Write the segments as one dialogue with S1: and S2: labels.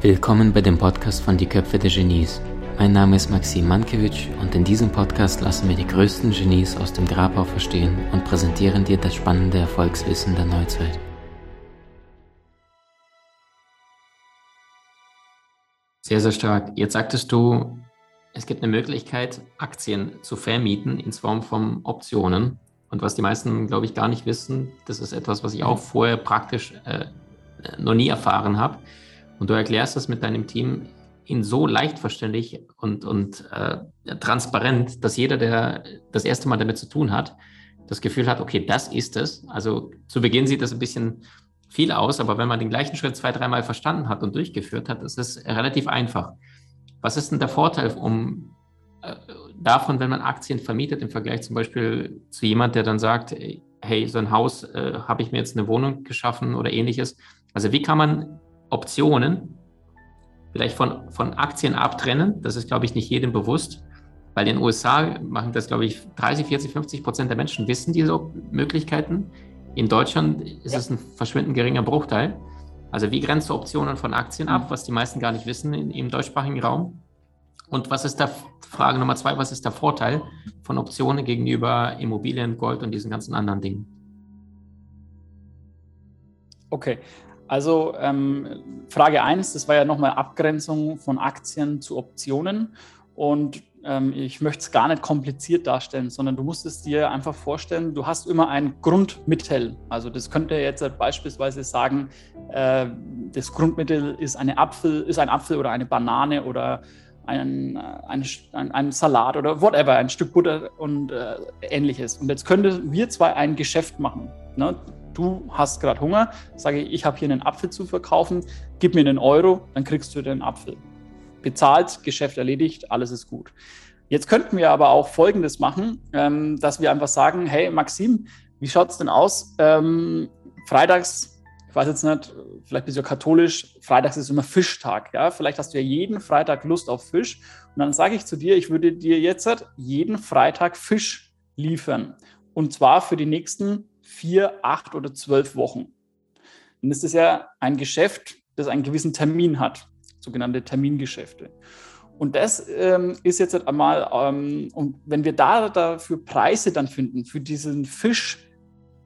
S1: Willkommen bei dem Podcast von Die Köpfe der Genies. Mein Name ist Maxim Mankewitsch und in diesem Podcast lassen wir die größten Genies aus dem Grabau verstehen und präsentieren dir das spannende Erfolgswissen der Neuzeit. Sehr, sehr stark. Jetzt sagtest du, es gibt eine Möglichkeit, Aktien zu vermieten in Form von Optionen. Und was die meisten, glaube ich, gar nicht wissen, das ist etwas, was ich auch vorher praktisch äh, noch nie erfahren habe. Und du erklärst das mit deinem Team in so leicht verständlich und, und äh, transparent, dass jeder, der das erste Mal damit zu tun hat, das Gefühl hat, okay, das ist es. Also zu Beginn sieht das ein bisschen viel aus, aber wenn man den gleichen Schritt zwei, dreimal verstanden hat und durchgeführt hat, ist es relativ einfach. Was ist denn der Vorteil um, äh, davon, wenn man Aktien vermietet im Vergleich zum Beispiel zu jemand, der dann sagt, hey, so ein Haus äh, habe ich mir jetzt eine Wohnung geschaffen oder ähnliches. Also wie kann man Optionen vielleicht von, von Aktien abtrennen. Das ist, glaube ich, nicht jedem bewusst, weil in den USA machen das, glaube ich, 30, 40, 50 Prozent der Menschen wissen diese Möglichkeiten. In Deutschland ist ja. es ein verschwindend geringer Bruchteil. Also wie grenzt du Optionen von Aktien ab, was die meisten gar nicht wissen in, im deutschsprachigen Raum? Und was ist da, Frage Nummer zwei, was ist der Vorteil von Optionen gegenüber Immobilien, Gold und diesen ganzen anderen Dingen?
S2: Okay, also ähm, Frage 1, das war ja nochmal Abgrenzung von Aktien zu Optionen. Und ähm, ich möchte es gar nicht kompliziert darstellen, sondern du musst es dir einfach vorstellen, du hast immer ein Grundmittel. Also das könnte jetzt beispielsweise sagen, äh, das Grundmittel ist, eine Apfel, ist ein Apfel oder eine Banane oder ein, ein, ein, ein, Salat oder whatever, ein Stück Butter und äh, ähnliches. Und jetzt könnten wir zwei ein Geschäft machen. Ne? du hast gerade Hunger, sage ich, ich habe hier einen Apfel zu verkaufen, gib mir einen Euro, dann kriegst du den Apfel. Bezahlt, Geschäft erledigt, alles ist gut. Jetzt könnten wir aber auch Folgendes machen, ähm, dass wir einfach sagen, hey Maxim, wie schaut es denn aus? Ähm, freitags, ich weiß jetzt nicht, vielleicht bist du ja katholisch, freitags ist immer Fischtag. Ja? Vielleicht hast du ja jeden Freitag Lust auf Fisch. Und dann sage ich zu dir, ich würde dir jetzt jeden Freitag Fisch liefern. Und zwar für die nächsten vier, acht oder zwölf Wochen. Dann ist es ja ein Geschäft, das einen gewissen Termin hat, sogenannte Termingeschäfte. Und das ähm, ist jetzt halt einmal, ähm, und wenn wir da dafür Preise dann finden, für diesen Fisch,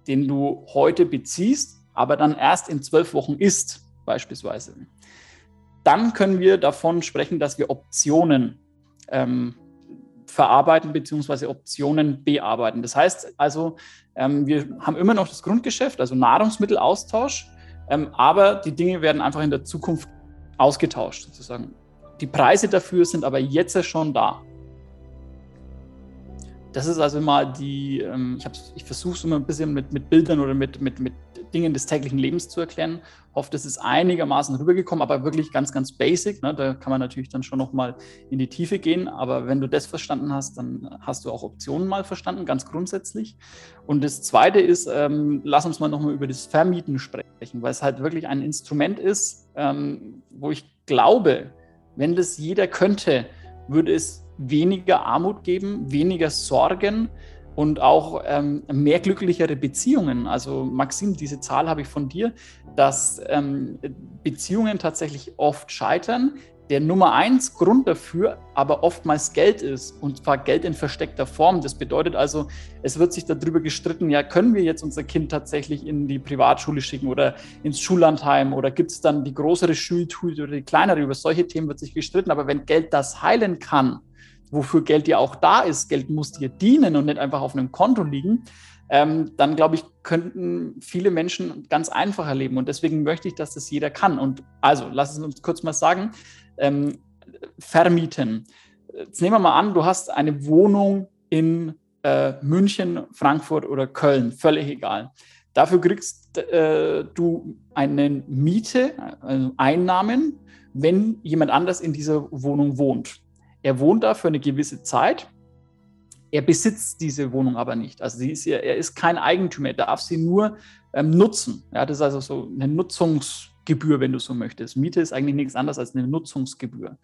S2: den du heute beziehst, aber dann erst in zwölf Wochen isst, beispielsweise, dann können wir davon sprechen, dass wir Optionen ähm, verarbeiten bzw. Optionen bearbeiten. Das heißt also, ähm, wir haben immer noch das Grundgeschäft, also Nahrungsmittelaustausch, ähm, aber die Dinge werden einfach in der Zukunft ausgetauscht sozusagen. Die Preise dafür sind aber jetzt schon da. Das ist also mal die, ähm, ich, ich versuche es immer ein bisschen mit, mit Bildern oder mit, mit, mit Dingen des täglichen Lebens zu erklären. Hoffe, das ist einigermaßen rübergekommen, aber wirklich ganz, ganz basic. Ne? Da kann man natürlich dann schon nochmal in die Tiefe gehen. Aber wenn du das verstanden hast, dann hast du auch Optionen mal verstanden, ganz grundsätzlich. Und das Zweite ist, ähm, lass uns mal nochmal über das Vermieten sprechen, weil es halt wirklich ein Instrument ist, ähm, wo ich glaube, wenn das jeder könnte, würde es weniger Armut geben, weniger Sorgen und auch ähm, mehr glücklichere Beziehungen. Also Maxim, diese Zahl habe ich von dir, dass ähm, Beziehungen tatsächlich oft scheitern. Der Nummer eins Grund dafür aber oftmals Geld ist und zwar Geld in versteckter Form. Das bedeutet also, es wird sich darüber gestritten, ja, können wir jetzt unser Kind tatsächlich in die Privatschule schicken oder ins Schullandheim oder gibt es dann die größere Schultüte oder die kleinere? Über solche Themen wird sich gestritten. Aber wenn Geld das heilen kann, wofür Geld ja auch da ist, Geld muss dir dienen und nicht einfach auf einem Konto liegen, ähm, dann glaube ich, könnten viele Menschen ganz einfach erleben. Und deswegen möchte ich, dass das jeder kann. Und also, lass es uns kurz mal sagen, ähm, vermieten. Jetzt nehmen wir mal an, du hast eine Wohnung in äh, München, Frankfurt oder Köln, völlig egal. Dafür kriegst äh, du eine Miete, also Einnahmen, wenn jemand anders in dieser Wohnung wohnt. Er wohnt da für eine gewisse Zeit. Er besitzt diese Wohnung aber nicht. Also ist er ist kein Eigentümer, er darf sie nur ähm, nutzen. Ja, das ist also so eine Nutzungsgebühr, wenn du so möchtest. Miete ist eigentlich nichts anderes als eine Nutzungsgebühr.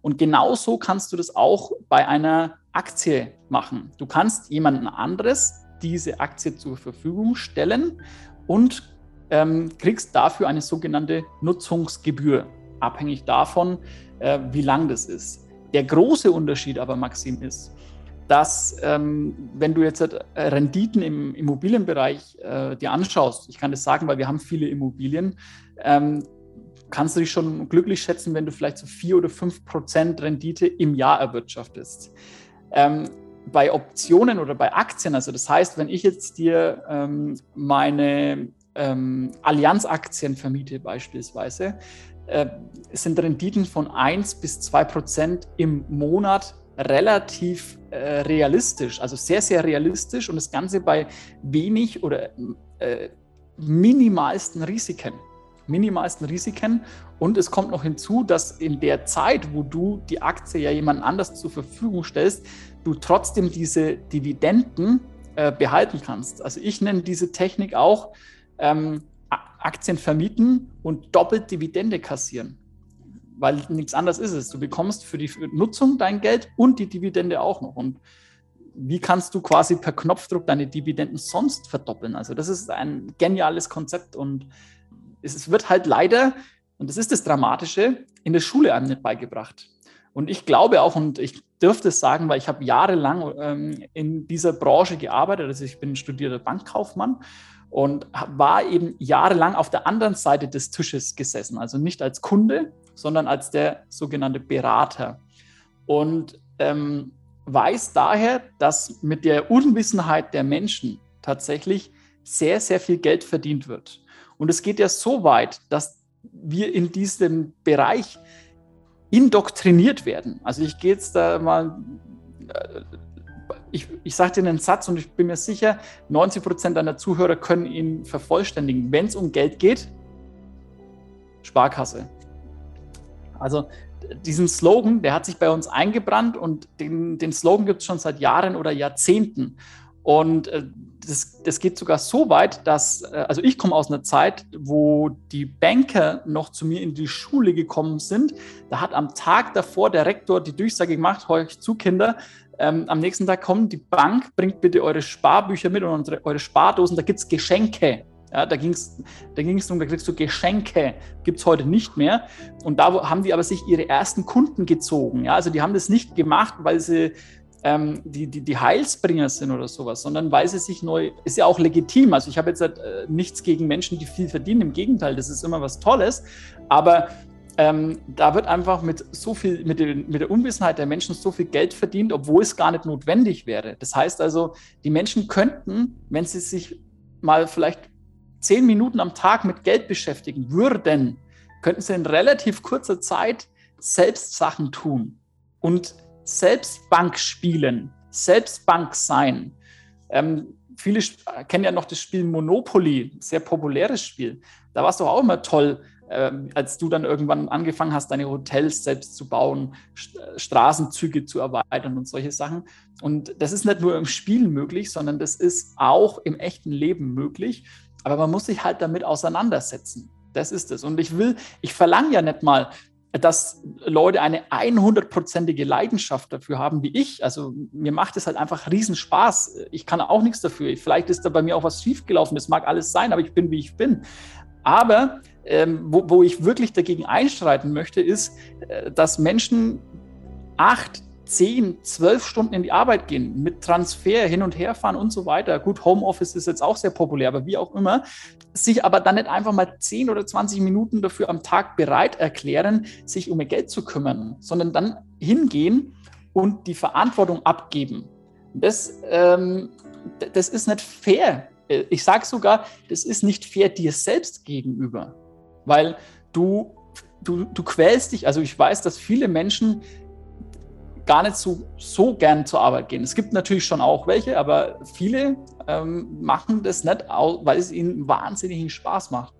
S2: Und genauso kannst du das auch bei einer Aktie machen. Du kannst jemanden anderes diese Aktie zur Verfügung stellen und ähm, kriegst dafür eine sogenannte Nutzungsgebühr, abhängig davon, äh, wie lang das ist. Der große Unterschied aber, Maxim, ist, dass ähm, wenn du jetzt äh, Renditen im Immobilienbereich äh, dir anschaust, ich kann das sagen, weil wir haben viele Immobilien, ähm, kannst du dich schon glücklich schätzen, wenn du vielleicht so vier oder fünf Prozent Rendite im Jahr erwirtschaftest. Ähm, bei Optionen oder bei Aktien, also das heißt, wenn ich jetzt dir ähm, meine ähm, Allianz-Aktien vermiete beispielsweise, äh, sind Renditen von 1 bis 2 Prozent im Monat relativ äh, realistisch, also sehr, sehr realistisch und das Ganze bei wenig oder äh, minimalsten Risiken. Minimalsten Risiken. Und es kommt noch hinzu, dass in der Zeit, wo du die Aktie ja jemand anders zur Verfügung stellst, du trotzdem diese Dividenden äh, behalten kannst. Also ich nenne diese Technik auch ähm, Aktien vermieten und doppelt Dividende kassieren. Weil nichts anderes ist es. Du bekommst für die Nutzung dein Geld und die Dividende auch noch. Und wie kannst du quasi per Knopfdruck deine Dividenden sonst verdoppeln? Also das ist ein geniales Konzept und es wird halt leider, und das ist das Dramatische, in der Schule einem nicht beigebracht. Und ich glaube auch, und ich dürfte es sagen, weil ich habe jahrelang ähm, in dieser Branche gearbeitet, also ich bin studierter Bankkaufmann und war eben jahrelang auf der anderen Seite des Tisches gesessen, also nicht als Kunde, sondern als der sogenannte Berater. Und ähm, weiß daher, dass mit der Unwissenheit der Menschen tatsächlich sehr, sehr viel Geld verdient wird. Und es geht ja so weit, dass wir in diesem Bereich indoktriniert werden. Also ich gehe jetzt da mal äh, ich, ich sage dir einen Satz und ich bin mir sicher, 90 Prozent deiner Zuhörer können ihn vervollständigen. Wenn es um Geld geht, Sparkasse. Also diesen Slogan, der hat sich bei uns eingebrannt und den, den Slogan gibt es schon seit Jahren oder Jahrzehnten. Und äh, das, das, geht sogar so weit, dass, äh, also ich komme aus einer Zeit, wo die Banker noch zu mir in die Schule gekommen sind. Da hat am Tag davor der Rektor die Durchsage gemacht, euch zu Kinder, ähm, am nächsten Tag kommt die Bank, bringt bitte eure Sparbücher mit und unsere, eure Spardosen, da gibt es Geschenke. Ja, da ging es da ging's darum, da kriegst du Geschenke, gibt es heute nicht mehr. Und da haben die aber sich ihre ersten Kunden gezogen. Ja, also die haben das nicht gemacht, weil sie ähm, die, die, die Heilsbringer sind oder sowas, sondern weil sie sich neu, ist ja auch legitim. Also ich habe jetzt äh, nichts gegen Menschen, die viel verdienen, im Gegenteil, das ist immer was Tolles. Aber ähm, da wird einfach mit so viel, mit, den, mit der Unwissenheit der Menschen so viel Geld verdient, obwohl es gar nicht notwendig wäre. Das heißt also, die Menschen könnten, wenn sie sich mal vielleicht zehn Minuten am Tag mit Geld beschäftigen würden, könnten sie in relativ kurzer Zeit selbst Sachen tun und selbst Bank spielen, selbst Bank sein. Ähm, viele kennen ja noch das Spiel Monopoly, sehr populäres Spiel. Da war es doch auch immer toll, ähm, als du dann irgendwann angefangen hast, deine Hotels selbst zu bauen, Straßenzüge zu erweitern und solche Sachen. Und das ist nicht nur im Spiel möglich, sondern das ist auch im echten Leben möglich. Aber man muss sich halt damit auseinandersetzen. Das ist es. Und ich will, ich verlange ja nicht mal, dass Leute eine 100%ige Leidenschaft dafür haben wie ich. Also mir macht es halt einfach Riesenspaß. Ich kann auch nichts dafür. Vielleicht ist da bei mir auch was schiefgelaufen. Das mag alles sein, aber ich bin, wie ich bin. Aber ähm, wo, wo ich wirklich dagegen einstreiten möchte, ist, äh, dass Menschen acht, zehn, zwölf Stunden in die Arbeit gehen, mit Transfer hin und her fahren und so weiter. Gut, Homeoffice ist jetzt auch sehr populär, aber wie auch immer, sich aber dann nicht einfach mal zehn oder 20 Minuten dafür am Tag bereit erklären, sich um ihr Geld zu kümmern, sondern dann hingehen und die Verantwortung abgeben. Das, ähm, das ist nicht fair äh, ich sage sogar, das ist nicht fair dir selbst gegenüber, weil du, du, du quälst dich. Also ich weiß, dass viele Menschen gar nicht so, so gern zur Arbeit gehen. Es gibt natürlich schon auch welche, aber viele ähm, machen das nicht, weil es ihnen wahnsinnigen Spaß macht.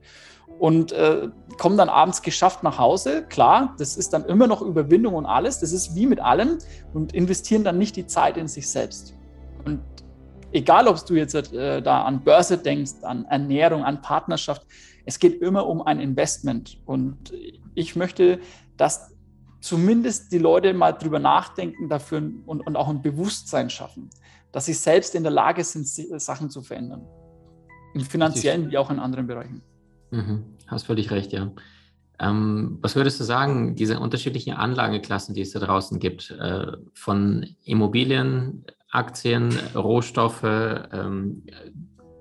S2: Und äh, kommen dann abends geschafft nach Hause. Klar, das ist dann immer noch Überwindung und alles. Das ist wie mit allem und investieren dann nicht die Zeit in sich selbst. Und egal ob du jetzt äh, da an Börse denkst, an Ernährung, an Partnerschaft, es geht immer um ein Investment. Und ich möchte, dass zumindest die Leute mal drüber nachdenken dafür und, und auch ein Bewusstsein schaffen, dass sie selbst in der Lage sind, Sachen zu verändern. Im finanziellen wie auch in anderen Bereichen.
S1: Mhm. Hast völlig recht, ja. Ähm, was würdest du sagen, diese unterschiedlichen Anlageklassen, die es da draußen gibt, äh, von Immobilien, Aktien, Rohstoffe, ähm,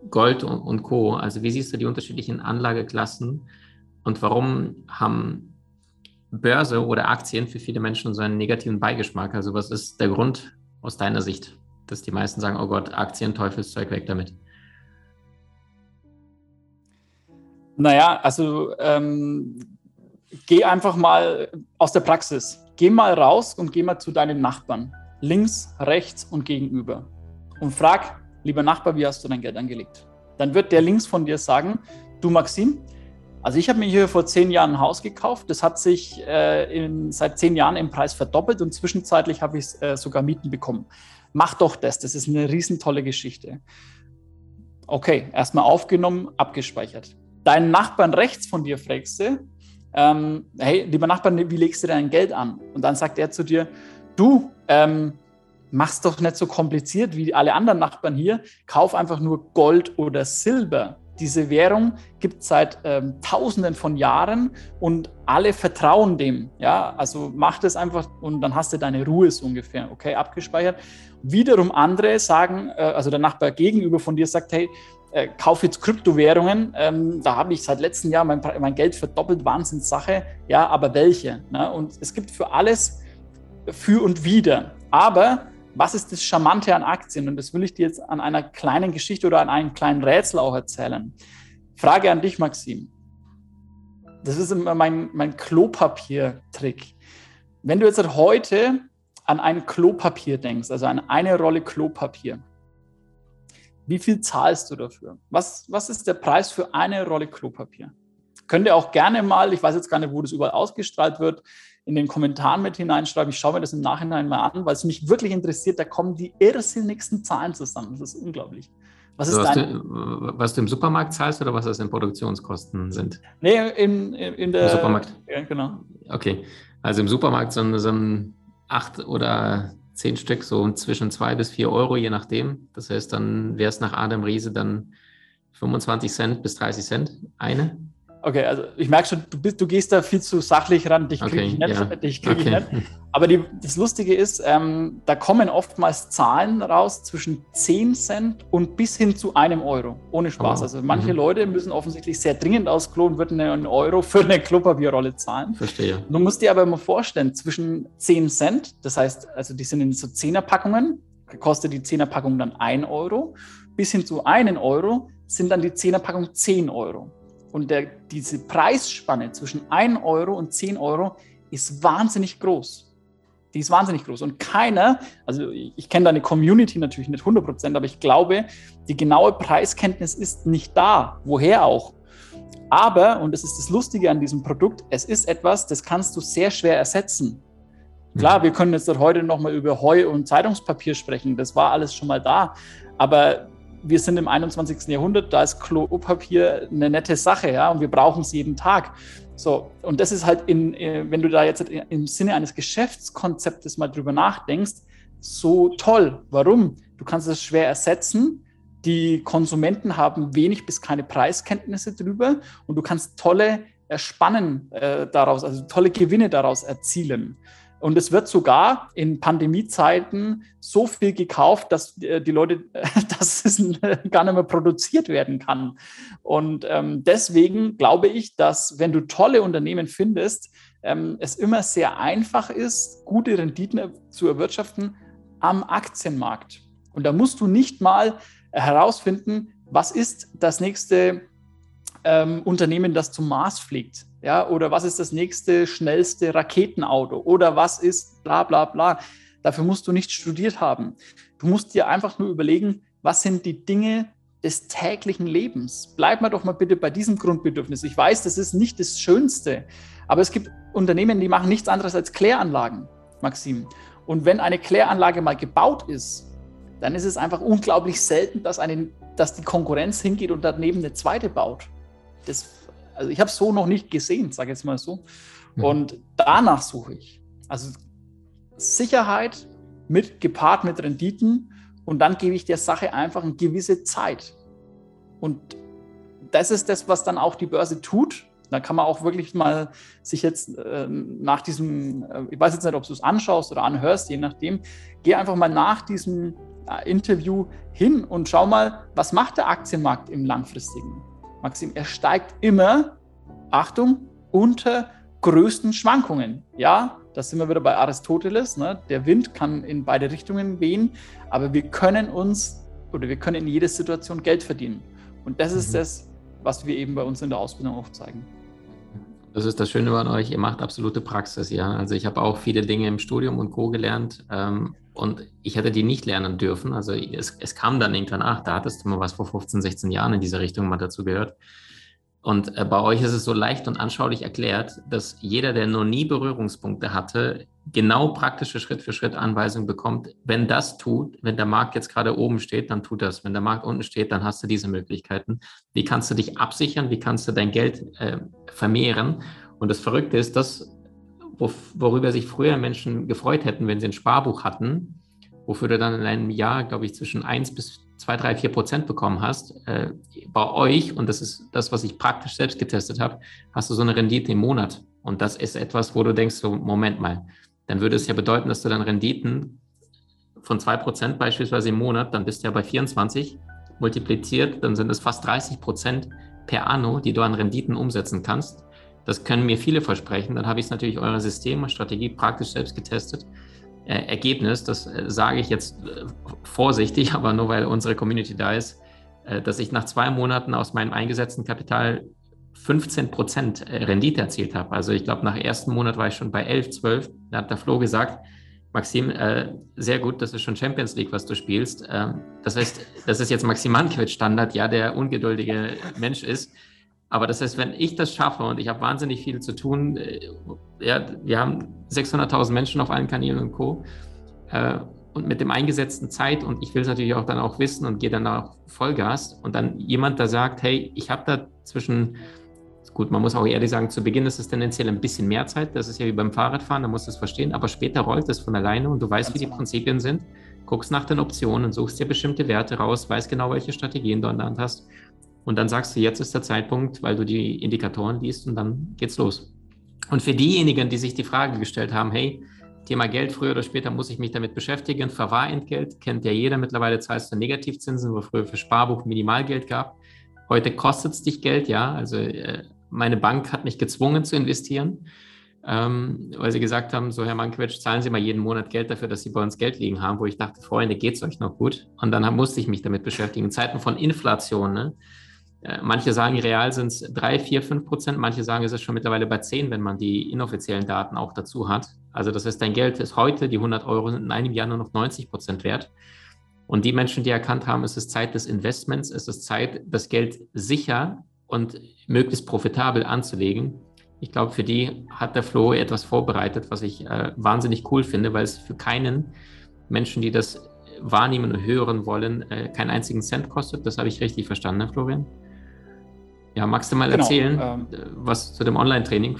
S1: Gold und, Co. Also wie siehst du die unterschiedlichen Anlageklassen und warum haben Börse oder Aktien für viele Menschen so einen negativen Beigeschmack? Also was ist der Grund aus deiner Sicht, dass die meisten sagen, oh Gott, Aktien, Teufelszeug, weg damit?
S2: Naja, also ähm, geh einfach mal aus der Praxis. Geh mal raus und geh mal zu deinen Nachbarn. Links, rechts und gegenüber. Und frag, lieber Nachbar, wie hast du dein Geld angelegt? Dann wird der links von dir sagen, du Maxim, also ich habe mir hier vor zehn Jahren ein Haus gekauft. Das hat sich äh, in, seit zehn Jahren im Preis verdoppelt und zwischenzeitlich habe ich äh, sogar Mieten bekommen. Mach doch das, das ist eine riesentolle Geschichte. Okay, erstmal aufgenommen, abgespeichert. Deinen Nachbarn rechts von dir fragst du, ähm, hey, lieber Nachbar, wie legst du dein Geld an? Und dann sagt er zu dir, du, ähm, mach's doch nicht so kompliziert wie alle anderen Nachbarn hier, kauf einfach nur Gold oder Silber. Diese Währung gibt es seit ähm, Tausenden von Jahren und alle vertrauen dem. Ja, also mach das einfach und dann hast du deine Ruhe so ungefähr, okay, abgespeichert. Wiederum andere sagen, äh, also der Nachbar gegenüber von dir sagt, hey, äh, kaufe jetzt Kryptowährungen. Ähm, da habe ich seit letztem Jahr mein, mein Geld verdoppelt, Wahnsinnssache. Ja, aber welche? Ne? Und es gibt für alles für und wieder. Aber was ist das Charmante an Aktien? Und das will ich dir jetzt an einer kleinen Geschichte oder an einem kleinen Rätsel auch erzählen. Frage an dich, Maxim. Das ist immer mein, mein Klopapier-Trick. Wenn du jetzt heute an ein Klopapier denkst, also an eine Rolle Klopapier, wie viel zahlst du dafür? Was, was ist der Preis für eine Rolle Klopapier? Könnt ihr auch gerne mal, ich weiß jetzt gar nicht, wo das überall ausgestrahlt wird, in den Kommentaren mit hineinschreiben. Ich schaue mir das im Nachhinein mal an, weil es mich wirklich interessiert. Da kommen die irrsinnigsten Zahlen zusammen. Das ist unglaublich.
S1: Was, ist was, du, was du im Supermarkt zahlst oder was das in Produktionskosten sind?
S2: Nee, in, in, in der. Im
S1: Supermarkt.
S2: Ja, genau.
S1: Okay. Also im Supermarkt so ein, so ein acht oder zehn Stück, so zwischen zwei bis vier Euro, je nachdem. Das heißt, dann wäre es nach Adam Riese dann 25 Cent bis 30 Cent eine.
S2: Okay, also ich merke schon, du, bist, du gehst da viel zu sachlich ran, dich kriege okay, ich nicht. Ja. Dich krieg okay. ich nicht. Aber die, das Lustige ist, ähm, da kommen oftmals Zahlen raus zwischen 10 Cent und bis hin zu einem Euro. Ohne Spaß. Oh. Also manche mhm. Leute müssen offensichtlich sehr dringend aus Klo und würden einen Euro für eine Klopapierrolle zahlen.
S1: Verstehe.
S2: Du musst dir aber mal vorstellen, zwischen 10 Cent, das heißt, also die sind in so 10er Packungen, kostet die 10er Packung dann 1 Euro, bis hin zu 1 Euro sind dann die 10er Packung 10 Euro. Und der, diese Preisspanne zwischen 1 Euro und 10 Euro ist wahnsinnig groß. Die ist wahnsinnig groß. Und keiner, also ich, ich kenne deine Community natürlich nicht 100 Prozent, aber ich glaube, die genaue Preiskenntnis ist nicht da. Woher auch? Aber, und das ist das Lustige an diesem Produkt, es ist etwas, das kannst du sehr schwer ersetzen. Klar, wir können jetzt heute nochmal über Heu und Zeitungspapier sprechen. Das war alles schon mal da. Aber wir sind im 21. Jahrhundert, da ist Klopapier eine nette Sache, ja, und wir brauchen es jeden Tag. So, und das ist halt in, äh, wenn du da jetzt im Sinne eines Geschäftskonzeptes mal drüber nachdenkst, so toll. Warum? Du kannst es schwer ersetzen. Die Konsumenten haben wenig bis keine Preiskenntnisse drüber und du kannst tolle Spannen äh, daraus, also tolle Gewinne daraus erzielen. Und es wird sogar in Pandemiezeiten so viel gekauft, dass äh, die Leute, dass es gar nicht mehr produziert werden kann. Und ähm, deswegen glaube ich, dass wenn du tolle Unternehmen findest, ähm, es immer sehr einfach ist, gute Renditen zu erwirtschaften am Aktienmarkt. Und da musst du nicht mal herausfinden, was ist das nächste ähm, Unternehmen, das zum Mars fliegt. Ja, oder was ist das nächste schnellste Raketenauto? Oder was ist bla bla bla. Dafür musst du nicht studiert haben. Du musst dir einfach nur überlegen, was sind die Dinge des täglichen Lebens. Bleib mal doch mal bitte bei diesem Grundbedürfnis. Ich weiß, das ist nicht das Schönste, aber es gibt Unternehmen, die machen nichts anderes als Kläranlagen, Maxim. Und wenn eine Kläranlage mal gebaut ist, dann ist es einfach unglaublich selten, dass, eine, dass die Konkurrenz hingeht und daneben eine zweite baut das, also ich habe es so noch nicht gesehen, sage ich jetzt mal so. Mhm. Und danach suche ich. Also Sicherheit mit gepaart mit Renditen und dann gebe ich der Sache einfach eine gewisse Zeit. Und das ist das, was dann auch die Börse tut. Da kann man auch wirklich mal sich jetzt äh, nach diesem, äh, ich weiß jetzt nicht, ob du es anschaust oder anhörst, je nachdem, geh einfach mal nach diesem äh, Interview hin und schau mal, was macht der Aktienmarkt im langfristigen? Maxim, er steigt immer, Achtung, unter größten Schwankungen. Ja, da sind wir wieder bei Aristoteles. Ne? Der Wind kann in beide Richtungen wehen, aber wir können uns oder wir können in jeder Situation Geld verdienen. Und das ist mhm. das, was wir eben bei uns in der Ausbildung auch zeigen.
S1: Das ist das Schöne bei euch, ihr macht absolute Praxis, ja. Also ich habe auch viele Dinge im Studium und Co. gelernt ähm, und ich hätte die nicht lernen dürfen. Also es, es kam dann irgendwann, ach, da hattest du mal was vor 15, 16 Jahren in dieser Richtung mal dazu gehört. Und äh, bei euch ist es so leicht und anschaulich erklärt, dass jeder, der noch nie Berührungspunkte hatte, genau praktische Schritt für Schritt Anweisungen bekommt. Wenn das tut, wenn der Markt jetzt gerade oben steht, dann tut das. Wenn der Markt unten steht, dann hast du diese Möglichkeiten. Wie kannst du dich absichern? Wie kannst du dein Geld äh, vermehren? Und das Verrückte ist, dass worüber sich früher Menschen gefreut hätten, wenn sie ein Sparbuch hatten, wofür du dann in einem Jahr, glaube ich, zwischen 1 bis 2, 3, 4 Prozent bekommen hast, äh, bei euch, und das ist das, was ich praktisch selbst getestet habe, hast du so eine Rendite im Monat. Und das ist etwas, wo du denkst, so, Moment mal, dann würde es ja bedeuten, dass du dann Renditen von 2 Prozent beispielsweise im Monat, dann bist du ja bei 24 multipliziert, dann sind es fast 30 Prozent per Anno, die du an Renditen umsetzen kannst. Das können mir viele versprechen. Dann habe ich es natürlich eure Systeme, Strategie praktisch selbst getestet äh, Ergebnis, das äh, sage ich jetzt äh, vorsichtig, aber nur weil unsere Community da ist, äh, dass ich nach zwei Monaten aus meinem eingesetzten Kapital 15 Prozent äh, Rendite erzielt habe. Also ich glaube, nach ersten Monat war ich schon bei 11, 12. Da hat der Flo gesagt, Maxim, äh, sehr gut, das ist schon Champions League, was du spielst. Ähm, das heißt, das ist jetzt Maxim Mankiewicz Standard, ja, der ungeduldige Mensch ist. Aber das heißt, wenn ich das schaffe und ich habe wahnsinnig viel zu tun, äh, ja, wir haben 600.000 Menschen auf allen Kanälen und Co. Äh, und mit dem eingesetzten Zeit und ich will es natürlich auch dann auch wissen und gehe dann auch Vollgas und dann jemand da sagt, hey, ich habe da zwischen, gut, man muss auch ehrlich sagen, zu Beginn ist es tendenziell ein bisschen mehr Zeit, das ist ja wie beim Fahrradfahren, da musst du es verstehen, aber später rollt es von alleine und du weißt, wie die genau. Prinzipien sind, guckst nach den Optionen, suchst dir bestimmte Werte raus, weißt genau, welche Strategien du an der Hand hast und dann sagst du, jetzt ist der Zeitpunkt, weil du die Indikatoren liest und dann geht's los. Und für diejenigen, die sich die Frage gestellt haben, hey, Thema Geld, früher oder später muss ich mich damit beschäftigen. Verwahrentgelt kennt ja jeder. Mittlerweile zahlst du Negativzinsen, wo früher für Sparbuch Minimalgeld gab. Heute kostet es dich Geld, ja. Also äh, meine Bank hat mich gezwungen zu investieren, ähm, weil sie gesagt haben, so Herr Mankiewicz, zahlen Sie mal jeden Monat Geld dafür, dass Sie bei uns Geld liegen haben, wo ich dachte, Freunde, geht's euch noch gut? Und dann musste ich mich damit beschäftigen. In Zeiten von Inflation, ne? Äh, manche sagen, real sind es 3, 4, 5 Prozent. Manche sagen, es ist schon mittlerweile bei 10, wenn man die inoffiziellen Daten auch dazu hat. Also das heißt, dein Geld ist heute, die 100 Euro sind in einem Jahr nur noch 90 Prozent wert. Und die Menschen, die erkannt haben, es ist Zeit des Investments, es ist Zeit, das Geld sicher und möglichst profitabel anzulegen. Ich glaube, für die hat der Flo etwas vorbereitet, was ich äh, wahnsinnig cool finde, weil es für keinen Menschen, die das wahrnehmen und hören wollen, äh, keinen einzigen Cent kostet. Das habe ich richtig verstanden, ne, Florian? Ja, magst du mal genau, erzählen, ähm, was zu dem Online-Training?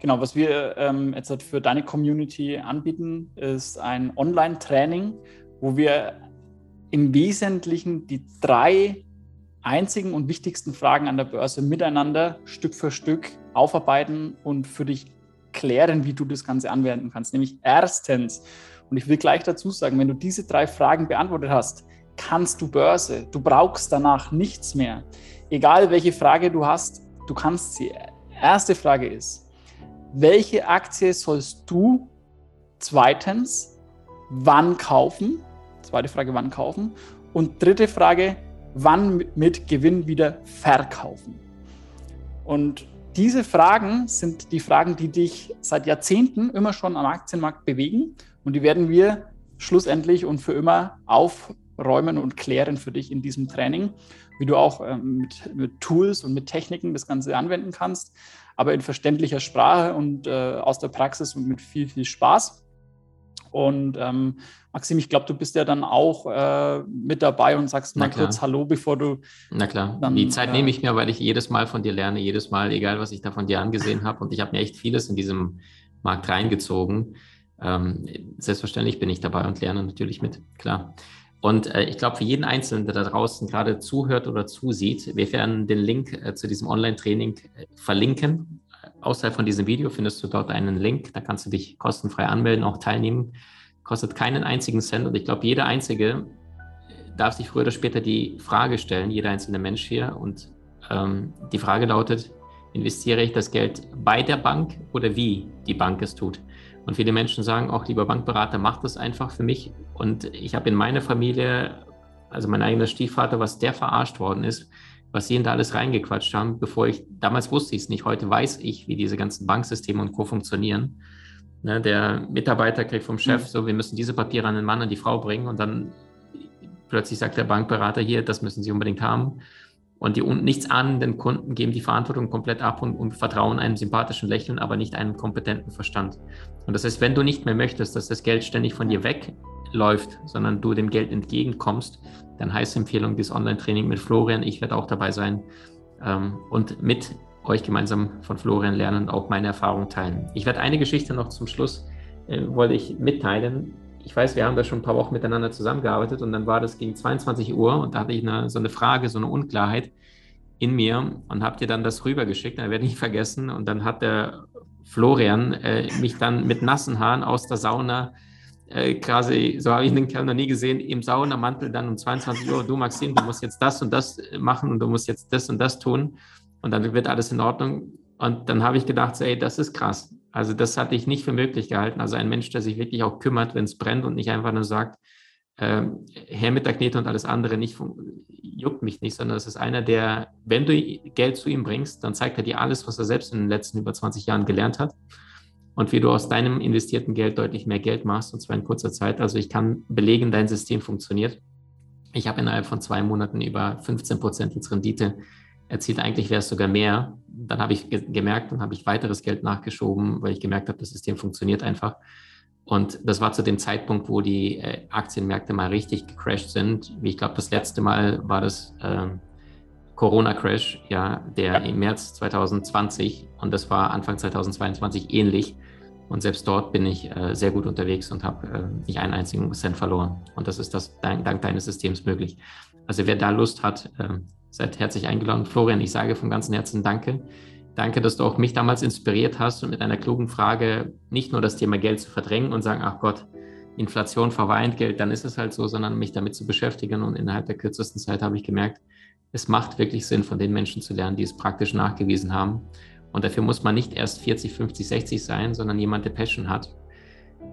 S2: Genau, was wir ähm, jetzt halt für deine Community anbieten, ist ein Online-Training, wo wir im Wesentlichen die drei einzigen und wichtigsten Fragen an der Börse miteinander Stück für Stück aufarbeiten und für dich klären, wie du das Ganze anwenden kannst. Nämlich erstens, und ich will gleich dazu sagen, wenn du diese drei Fragen beantwortet hast, kannst du Börse. Du brauchst danach nichts mehr. Egal welche Frage du hast, du kannst sie. Erste Frage ist, welche Aktie sollst du zweitens wann kaufen? Zweite Frage, wann kaufen? Und dritte Frage, wann mit Gewinn wieder verkaufen? Und diese Fragen sind die Fragen, die dich seit Jahrzehnten immer schon am Aktienmarkt bewegen. Und die werden wir schlussendlich und für immer auf räumen und klären für dich in diesem Training, wie du auch ähm, mit, mit, Tools und mit Techniken das Ganze anwenden kannst, aber in verständlicher Sprache und äh, aus der Praxis und mit viel, viel Spaß. Und ähm, Maxim, ich glaube, du bist ja dann auch äh, mit dabei und sagst mal kurz Hallo, bevor du.
S1: Na klar, dann, die Zeit äh, nehme ich mir, weil ich jedes Mal von dir lerne, jedes Mal, egal was ich da von dir angesehen habe. Und ich habe mir echt vieles in diesem Markt reingezogen. ähm, selbstverständlich bin ich dabei und lerne natürlich mit, klar. Und äh, ich glaube, für jeden Einzelnen, der da draußen gerade zuhört oder zusieht, wir werden den Link äh, zu diesem Online-Training äh, verlinken. Außerhalb von diesem Video findest du dort einen Link, da kannst du dich kostenfrei anmelden, auch teilnehmen. Kostet keinen einzigen Cent und ich glaube, jeder Einzige äh, darf sich früher oder später die Frage stellen, jeder einzelne Mensch hier. Und ähm, die Frage lautet, investiere ich das Geld bei der Bank oder wie die Bank es tut? Und viele Menschen sagen auch, lieber Bankberater, mach das einfach für mich. Und ich habe in meiner Familie, also mein eigener Stiefvater, was der verarscht worden ist, was sie in da alles reingequatscht haben, bevor ich, damals wusste ich es nicht, heute weiß ich, wie diese ganzen Banksysteme und Co. funktionieren. Ne, der Mitarbeiter kriegt vom Chef mhm. so, wir müssen diese Papiere an den Mann und die Frau bringen und dann plötzlich sagt der Bankberater hier, das müssen Sie unbedingt haben. Und die nichts ahnenden Kunden geben die Verantwortung komplett ab und, und, vertrauen einem sympathischen Lächeln, aber nicht einem kompetenten Verstand. Und das heißt, wenn du nicht mehr möchtest, dass das Geld ständig von dir wegläuft, sondern du dem Geld entgegenkommst, dann heißt Empfehlung dieses Online-Training mit Florian. Ich werde auch dabei sein ähm, und mit euch gemeinsam von Florian lernen und auch meine Erfahrungen teilen. Ich werde eine Geschichte noch zum Schluss, äh, wollte ich mitteilen ich weiß, wir haben da schon ein paar Wochen miteinander zusammengearbeitet und dann war das gegen 22 Uhr und da hatte ich eine, so eine Frage, so eine Unklarheit in mir und habe dir dann das rübergeschickt, da werde ich nicht vergessen und dann hat der Florian äh, mich dann mit nassen Haaren aus der Sauna äh, quasi, so habe ich den Kerl noch nie gesehen, im Saunamantel dann um 22 Uhr, du Maxim, du musst jetzt das und das machen und du musst jetzt das und das tun und dann wird alles in Ordnung. Und dann habe ich gedacht, ey, das ist krass. Also das hatte ich nicht für möglich gehalten. Also ein Mensch, der sich wirklich auch kümmert, wenn es brennt und nicht einfach nur sagt, äh, her mit der Knete und alles andere nicht juckt mich nicht, sondern es ist einer, der, wenn du Geld zu ihm bringst, dann zeigt er dir alles, was er selbst in den letzten über 20 Jahren gelernt hat und wie du aus deinem investierten Geld deutlich mehr Geld machst, und zwar in kurzer Zeit. Also ich kann belegen, dein System funktioniert. Ich habe innerhalb von zwei Monaten über 15 Prozent jetzt Rendite erzielt. Eigentlich wäre es sogar mehr. Dann habe ich ge gemerkt und habe ich weiteres Geld nachgeschoben, weil ich gemerkt habe, das System funktioniert einfach. Und das war zu dem Zeitpunkt, wo die äh, Aktienmärkte mal richtig gecrashed sind. Wie ich glaube, das letzte Mal war das äh, Corona-Crash, ja, der im März 2020 und das war Anfang 2022 ähnlich. Und selbst dort bin ich äh, sehr gut unterwegs und habe äh, nicht einen einzigen Cent verloren. Und das ist das dank, dank deines Systems möglich. Also wer da Lust hat, äh, seid herzlich eingeladen. Florian, ich sage von ganzem Herzen Danke. Danke, dass du auch mich damals inspiriert hast und mit einer klugen Frage nicht nur das Thema Geld zu verdrängen und sagen, ach Gott, Inflation verweint Geld, dann ist es halt so, sondern mich damit zu beschäftigen. Und innerhalb der kürzesten Zeit habe ich gemerkt, es macht wirklich Sinn, von den Menschen zu lernen, die es praktisch nachgewiesen haben. Und dafür muss man nicht erst 40, 50, 60 sein, sondern jemand, der Passion hat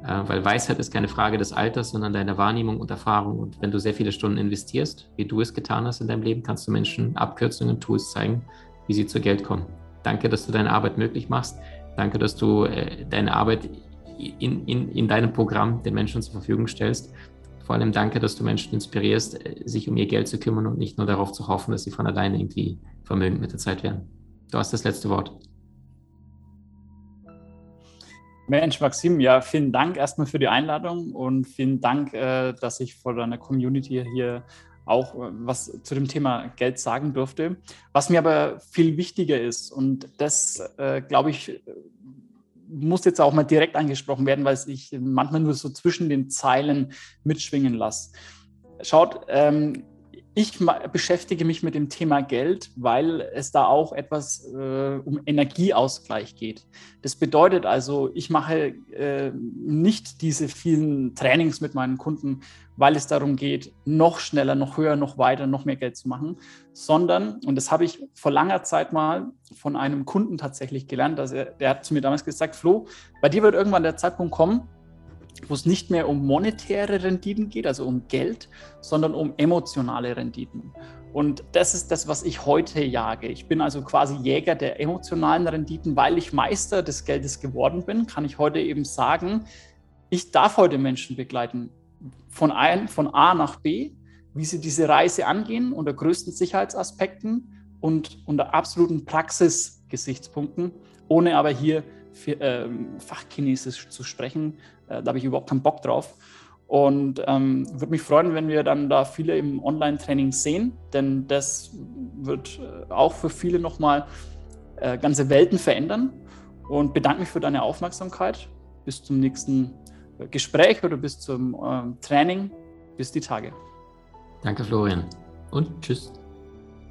S1: weil Weisheit ist keine Frage des Alters, sondern deiner Wahrnehmung und Erfahrung. Und wenn du sehr viele Stunden investierst, wie du es getan hast in deinem Leben, kannst du Menschen Abkürzungen, Tools zeigen, wie sie zu Geld kommen. Danke, dass du deine Arbeit möglich machst. Danke, dass du äh, deine Arbeit in, in, in deinem Programm den Menschen zur Verfügung stellst. Vor allem danke, dass du Menschen inspirierst, äh, sich um ihr Geld zu kümmern und nicht nur darauf zu hoffen, dass sie von alleine irgendwie vermögend mit der Zeit werden. Du hast das letzte Wort.
S2: Mensch, Maxim, ja, vielen Dank erstmal für die Einladung und vielen Dank, äh, dass ich vor deiner Community hier auch äh, was zu dem Thema Geld sagen durfte. Was mir aber viel wichtiger ist, und das, äh, glaube ich, muss jetzt auch mal direkt angesprochen werden, weil ich manchmal nur so zwischen den Zeilen mitschwingen lasse. Schaut, ähm, ich beschäftige mich mit dem Thema Geld, weil es da auch etwas äh, um Energieausgleich geht. Das bedeutet also, ich mache äh, nicht diese vielen Trainings mit meinen Kunden, weil es darum geht, noch schneller, noch höher, noch weiter, noch mehr Geld zu machen, sondern, und das habe ich vor langer Zeit mal von einem Kunden tatsächlich gelernt, dass er, der hat zu mir damals gesagt, Flo, bei dir wird irgendwann der Zeitpunkt kommen, wo es nicht mehr um monetäre Renditen geht, also um Geld, sondern um emotionale Renditen. Und das ist das, was ich heute jage. Ich bin also quasi Jäger der emotionalen Renditen, weil ich Meister des Geldes geworden bin, kann ich heute eben sagen, ich darf heute Menschen begleiten von, ein, von A nach B, wie sie diese Reise angehen, unter größten Sicherheitsaspekten und unter absoluten Praxisgesichtspunkten, ohne aber hier für, äh, Fachchinesisch zu sprechen, äh, da habe ich überhaupt keinen Bock drauf. Und ähm, würde mich freuen, wenn wir dann da viele im Online-Training sehen, denn das wird äh, auch für viele nochmal äh, ganze Welten verändern. Und bedanke mich für deine Aufmerksamkeit. Bis zum nächsten Gespräch oder bis zum ähm, Training. Bis die Tage.
S3: Danke, Florian. Und tschüss.